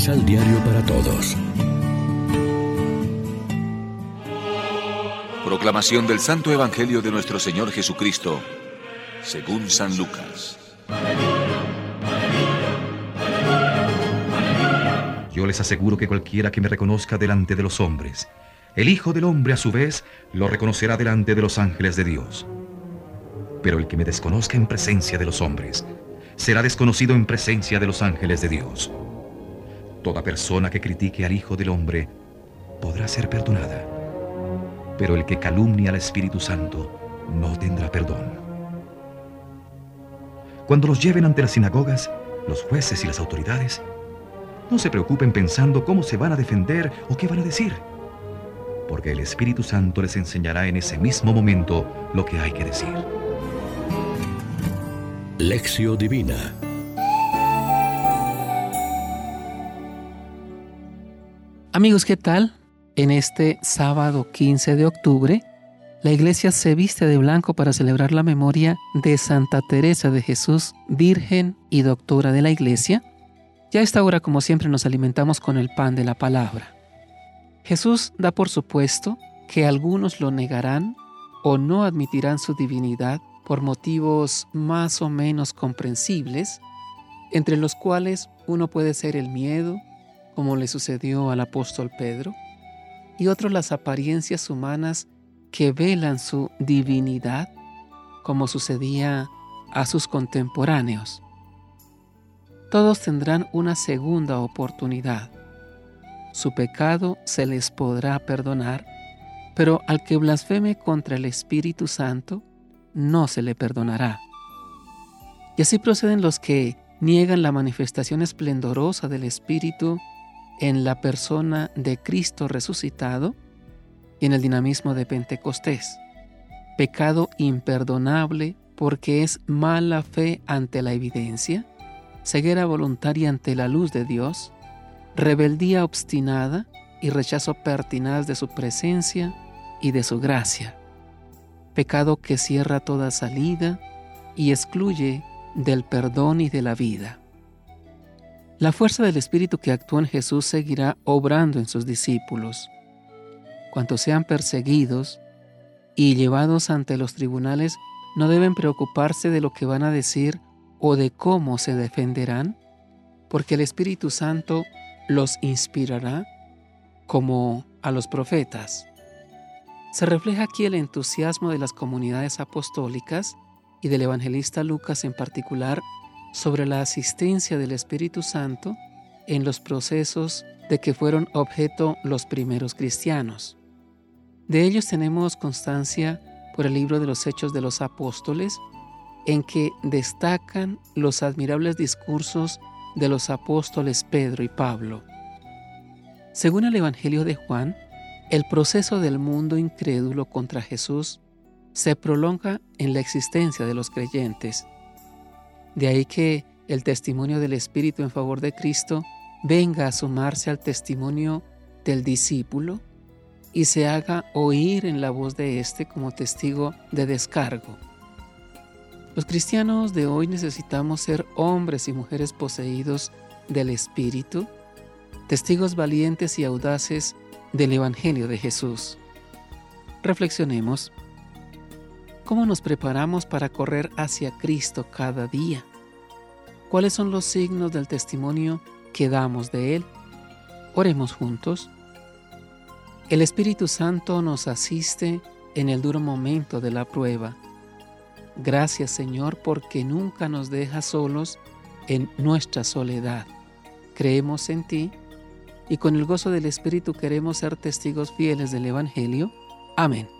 Misal Diario para Todos. Proclamación del Santo Evangelio de nuestro Señor Jesucristo, según San Lucas. Yo les aseguro que cualquiera que me reconozca delante de los hombres, el Hijo del Hombre a su vez lo reconocerá delante de los ángeles de Dios. Pero el que me desconozca en presencia de los hombres, será desconocido en presencia de los ángeles de Dios. Toda persona que critique al Hijo del Hombre podrá ser perdonada, pero el que calumnia al Espíritu Santo no tendrá perdón. Cuando los lleven ante las sinagogas, los jueces y las autoridades, no se preocupen pensando cómo se van a defender o qué van a decir, porque el Espíritu Santo les enseñará en ese mismo momento lo que hay que decir. Lección Divina Amigos, ¿qué tal? En este sábado 15 de octubre, la iglesia se viste de blanco para celebrar la memoria de Santa Teresa de Jesús, Virgen y Doctora de la Iglesia. Ya a esta hora, como siempre, nos alimentamos con el pan de la palabra. Jesús da por supuesto que algunos lo negarán o no admitirán su divinidad por motivos más o menos comprensibles, entre los cuales uno puede ser el miedo, como le sucedió al apóstol Pedro, y otro las apariencias humanas que velan su divinidad, como sucedía a sus contemporáneos. Todos tendrán una segunda oportunidad. Su pecado se les podrá perdonar, pero al que blasfeme contra el Espíritu Santo, no se le perdonará. Y así proceden los que niegan la manifestación esplendorosa del Espíritu en la persona de Cristo resucitado y en el dinamismo de Pentecostés. Pecado imperdonable porque es mala fe ante la evidencia, ceguera voluntaria ante la luz de Dios, rebeldía obstinada y rechazo pertinaz de su presencia y de su gracia pecado que cierra toda salida y excluye del perdón y de la vida. La fuerza del Espíritu que actúa en Jesús seguirá obrando en sus discípulos. Cuantos sean perseguidos y llevados ante los tribunales, no deben preocuparse de lo que van a decir o de cómo se defenderán, porque el Espíritu Santo los inspirará como a los profetas. Se refleja aquí el entusiasmo de las comunidades apostólicas y del evangelista Lucas en particular sobre la asistencia del Espíritu Santo en los procesos de que fueron objeto los primeros cristianos. De ellos tenemos constancia por el libro de los Hechos de los Apóstoles, en que destacan los admirables discursos de los apóstoles Pedro y Pablo. Según el Evangelio de Juan, el proceso del mundo incrédulo contra Jesús se prolonga en la existencia de los creyentes. De ahí que el testimonio del Espíritu en favor de Cristo venga a sumarse al testimonio del discípulo y se haga oír en la voz de éste como testigo de descargo. Los cristianos de hoy necesitamos ser hombres y mujeres poseídos del Espíritu, testigos valientes y audaces del Evangelio de Jesús. Reflexionemos. ¿Cómo nos preparamos para correr hacia Cristo cada día? ¿Cuáles son los signos del testimonio que damos de Él? Oremos juntos. El Espíritu Santo nos asiste en el duro momento de la prueba. Gracias Señor porque nunca nos dejas solos en nuestra soledad. Creemos en ti y con el gozo del Espíritu queremos ser testigos fieles del Evangelio. Amén.